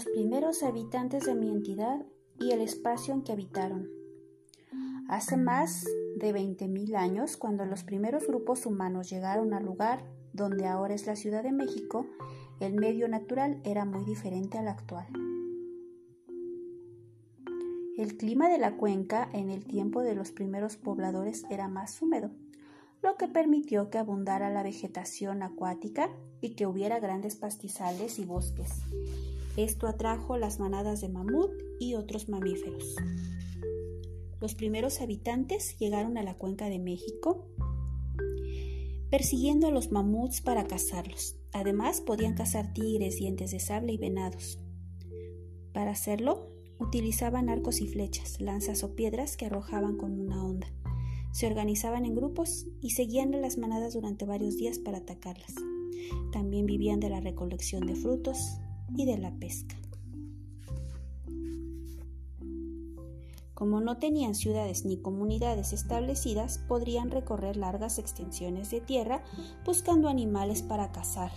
los primeros habitantes de mi entidad y el espacio en que habitaron. Hace más de 20.000 años, cuando los primeros grupos humanos llegaron al lugar donde ahora es la Ciudad de México, el medio natural era muy diferente al actual. El clima de la cuenca en el tiempo de los primeros pobladores era más húmedo, lo que permitió que abundara la vegetación acuática y que hubiera grandes pastizales y bosques. Esto atrajo las manadas de mamut y otros mamíferos. Los primeros habitantes llegaron a la cuenca de México persiguiendo a los mamuts para cazarlos. Además, podían cazar tigres, dientes de sable y venados. Para hacerlo, utilizaban arcos y flechas, lanzas o piedras que arrojaban con una onda. Se organizaban en grupos y seguían las manadas durante varios días para atacarlas. También vivían de la recolección de frutos y de la pesca. Como no tenían ciudades ni comunidades establecidas, podrían recorrer largas extensiones de tierra buscando animales para cazar,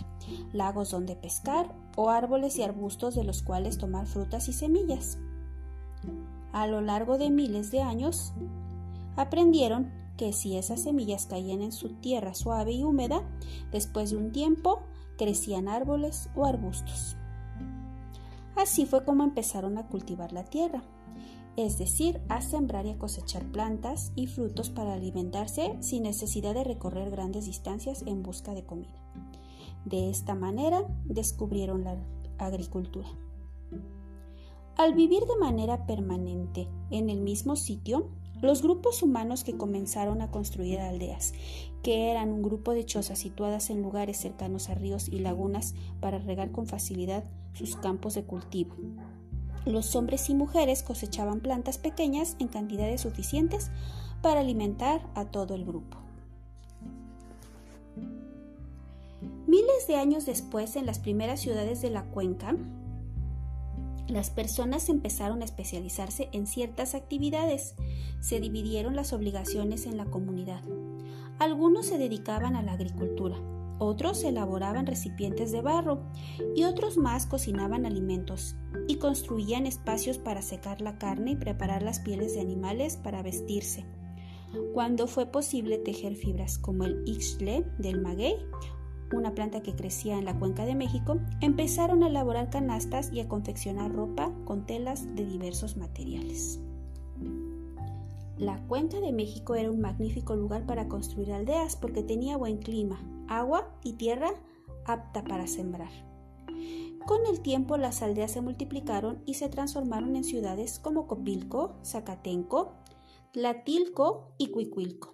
lagos donde pescar o árboles y arbustos de los cuales tomar frutas y semillas. A lo largo de miles de años, aprendieron que si esas semillas caían en su tierra suave y húmeda, después de un tiempo crecían árboles o arbustos. Así fue como empezaron a cultivar la tierra es decir, a sembrar y a cosechar plantas y frutos para alimentarse sin necesidad de recorrer grandes distancias en busca de comida. De esta manera descubrieron la agricultura. Al vivir de manera permanente en el mismo sitio, los grupos humanos que comenzaron a construir aldeas, que eran un grupo de chozas situadas en lugares cercanos a ríos y lagunas para regar con facilidad sus campos de cultivo, los hombres y mujeres cosechaban plantas pequeñas en cantidades suficientes para alimentar a todo el grupo. Miles de años después, en las primeras ciudades de la cuenca, las personas empezaron a especializarse en ciertas actividades. Se dividieron las obligaciones en la comunidad. Algunos se dedicaban a la agricultura, otros elaboraban recipientes de barro y otros más cocinaban alimentos y construían espacios para secar la carne y preparar las pieles de animales para vestirse. Cuando fue posible tejer fibras como el ixtle del maguey, una planta que crecía en la cuenca de México, empezaron a elaborar canastas y a confeccionar ropa con telas de diversos materiales. La cuenca de México era un magnífico lugar para construir aldeas porque tenía buen clima, agua y tierra apta para sembrar. Con el tiempo las aldeas se multiplicaron y se transformaron en ciudades como Copilco, Zacatenco, Tlatilco y Cuicuilco.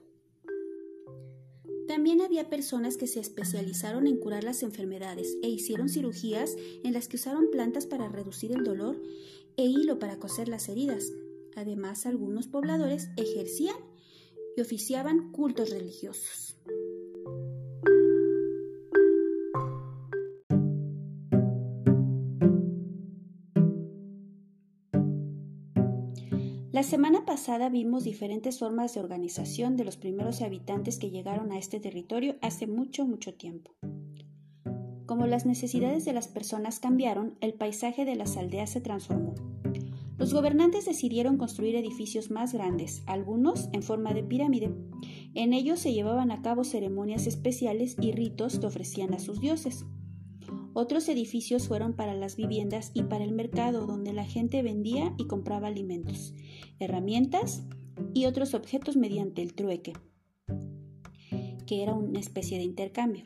También había personas que se especializaron en curar las enfermedades e hicieron cirugías en las que usaron plantas para reducir el dolor e hilo para coser las heridas. Además, algunos pobladores ejercían y oficiaban cultos religiosos. La semana pasada vimos diferentes formas de organización de los primeros habitantes que llegaron a este territorio hace mucho, mucho tiempo. Como las necesidades de las personas cambiaron, el paisaje de las aldeas se transformó. Los gobernantes decidieron construir edificios más grandes, algunos en forma de pirámide. En ellos se llevaban a cabo ceremonias especiales y ritos que ofrecían a sus dioses. Otros edificios fueron para las viviendas y para el mercado, donde la gente vendía y compraba alimentos, herramientas y otros objetos mediante el trueque, que era una especie de intercambio.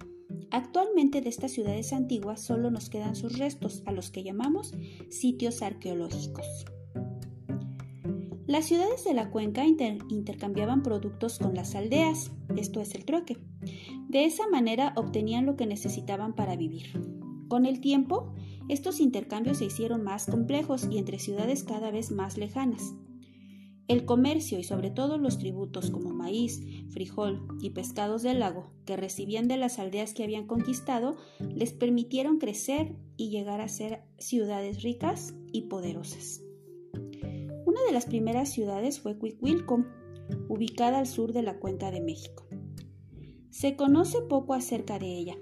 Actualmente de estas ciudades antiguas solo nos quedan sus restos, a los que llamamos sitios arqueológicos. Las ciudades de la cuenca intercambiaban productos con las aldeas, esto es el trueque. De esa manera obtenían lo que necesitaban para vivir. Con el tiempo, estos intercambios se hicieron más complejos y entre ciudades cada vez más lejanas. El comercio y sobre todo los tributos como maíz, frijol y pescados del lago que recibían de las aldeas que habían conquistado les permitieron crecer y llegar a ser ciudades ricas y poderosas. Una de las primeras ciudades fue Cuicuilco, ubicada al sur de la cuenca de México. Se conoce poco acerca de ella.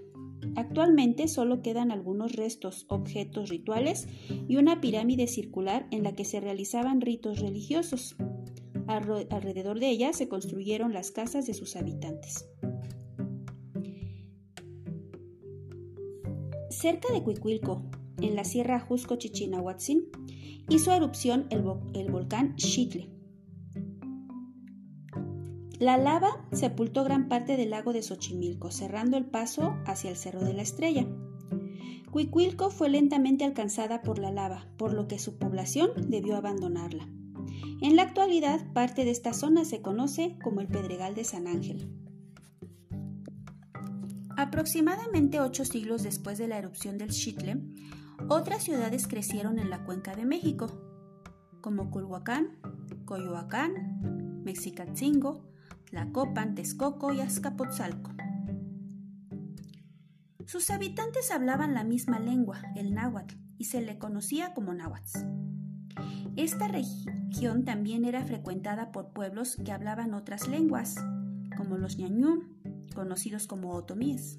Actualmente solo quedan algunos restos, objetos rituales y una pirámide circular en la que se realizaban ritos religiosos. Alrededor de ella se construyeron las casas de sus habitantes. Cerca de Cuicuilco, en la sierra Jusco Chichinahuatzin, hizo erupción el, el volcán Xitle. La lava sepultó gran parte del lago de Xochimilco, cerrando el paso hacia el Cerro de la Estrella. Cuicuilco fue lentamente alcanzada por la lava, por lo que su población debió abandonarla. En la actualidad, parte de esta zona se conoce como el Pedregal de San Ángel. Aproximadamente ocho siglos después de la erupción del Xitle, otras ciudades crecieron en la cuenca de México, como Culhuacán, Coyoacán, Mexicatzingo, Tlacopan, Texcoco y Azcapotzalco. Sus habitantes hablaban la misma lengua, el náhuatl, y se le conocía como náhuatl. Esta región también era frecuentada por pueblos que hablaban otras lenguas, como los ñañú, conocidos como otomíes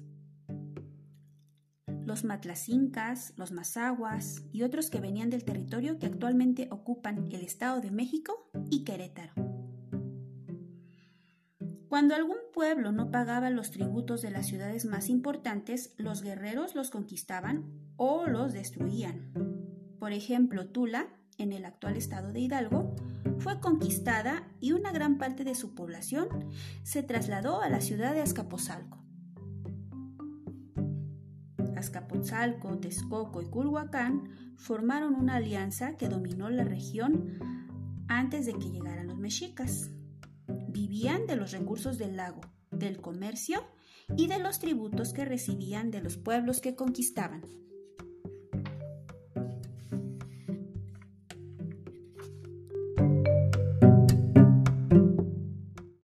los matlacincas, los mazaguas y otros que venían del territorio que actualmente ocupan el Estado de México y Querétaro. Cuando algún pueblo no pagaba los tributos de las ciudades más importantes, los guerreros los conquistaban o los destruían. Por ejemplo, Tula, en el actual estado de Hidalgo, fue conquistada y una gran parte de su población se trasladó a la ciudad de Azcapotzalco. Azcapotzalco, Texcoco y Culhuacán formaron una alianza que dominó la región antes de que llegaran los mexicas. Vivían de los recursos del lago, del comercio y de los tributos que recibían de los pueblos que conquistaban.